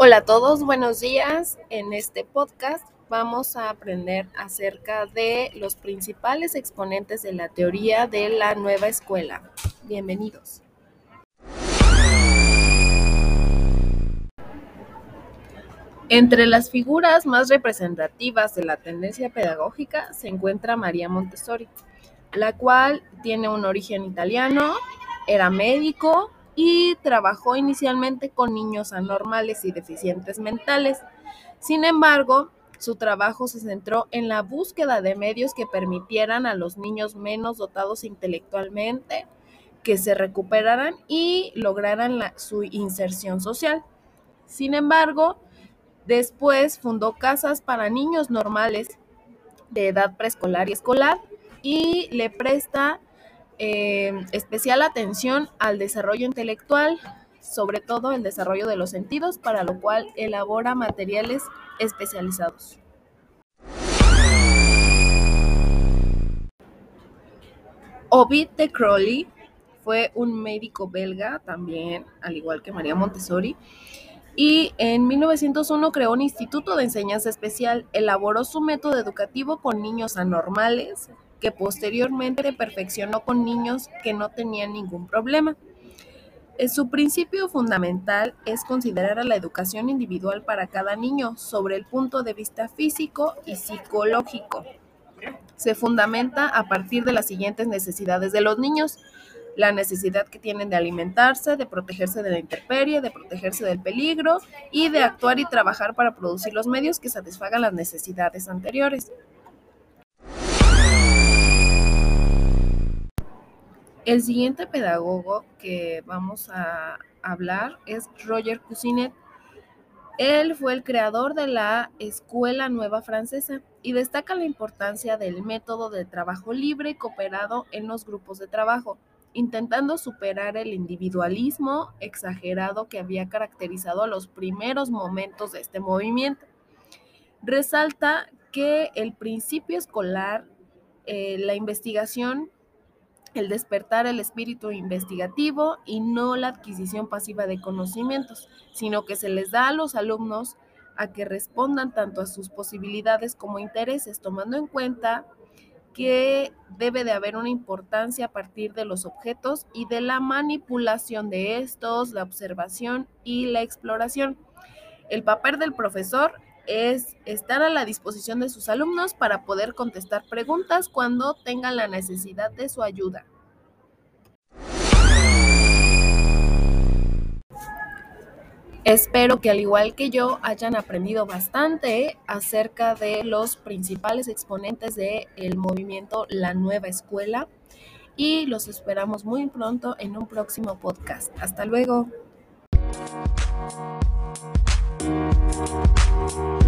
Hola a todos, buenos días. En este podcast vamos a aprender acerca de los principales exponentes de la teoría de la nueva escuela. Bienvenidos. Entre las figuras más representativas de la tendencia pedagógica se encuentra María Montessori, la cual tiene un origen italiano, era médico, y trabajó inicialmente con niños anormales y deficientes mentales. Sin embargo, su trabajo se centró en la búsqueda de medios que permitieran a los niños menos dotados intelectualmente que se recuperaran y lograran su inserción social. Sin embargo, después fundó casas para niños normales de edad preescolar y escolar y le presta eh, especial atención al desarrollo intelectual, sobre todo el desarrollo de los sentidos, para lo cual elabora materiales especializados. Ovid de Crowley fue un médico belga también, al igual que María Montessori, y en 1901 creó un instituto de enseñanza especial, elaboró su método educativo con niños anormales, que posteriormente perfeccionó con niños que no tenían ningún problema. Eh, su principio fundamental es considerar a la educación individual para cada niño sobre el punto de vista físico y psicológico. Se fundamenta a partir de las siguientes necesidades de los niños. La necesidad que tienen de alimentarse, de protegerse de la intemperie, de protegerse del peligro y de actuar y trabajar para producir los medios que satisfagan las necesidades anteriores. El siguiente pedagogo que vamos a hablar es Roger Cousinet. Él fue el creador de la Escuela Nueva Francesa y destaca la importancia del método de trabajo libre y cooperado en los grupos de trabajo, intentando superar el individualismo exagerado que había caracterizado los primeros momentos de este movimiento. Resalta que el principio escolar, eh, la investigación el despertar el espíritu investigativo y no la adquisición pasiva de conocimientos, sino que se les da a los alumnos a que respondan tanto a sus posibilidades como intereses, tomando en cuenta que debe de haber una importancia a partir de los objetos y de la manipulación de estos, la observación y la exploración. El papel del profesor es estar a la disposición de sus alumnos para poder contestar preguntas cuando tengan la necesidad de su ayuda. Espero que al igual que yo hayan aprendido bastante acerca de los principales exponentes del movimiento La Nueva Escuela y los esperamos muy pronto en un próximo podcast. Hasta luego. Thank you.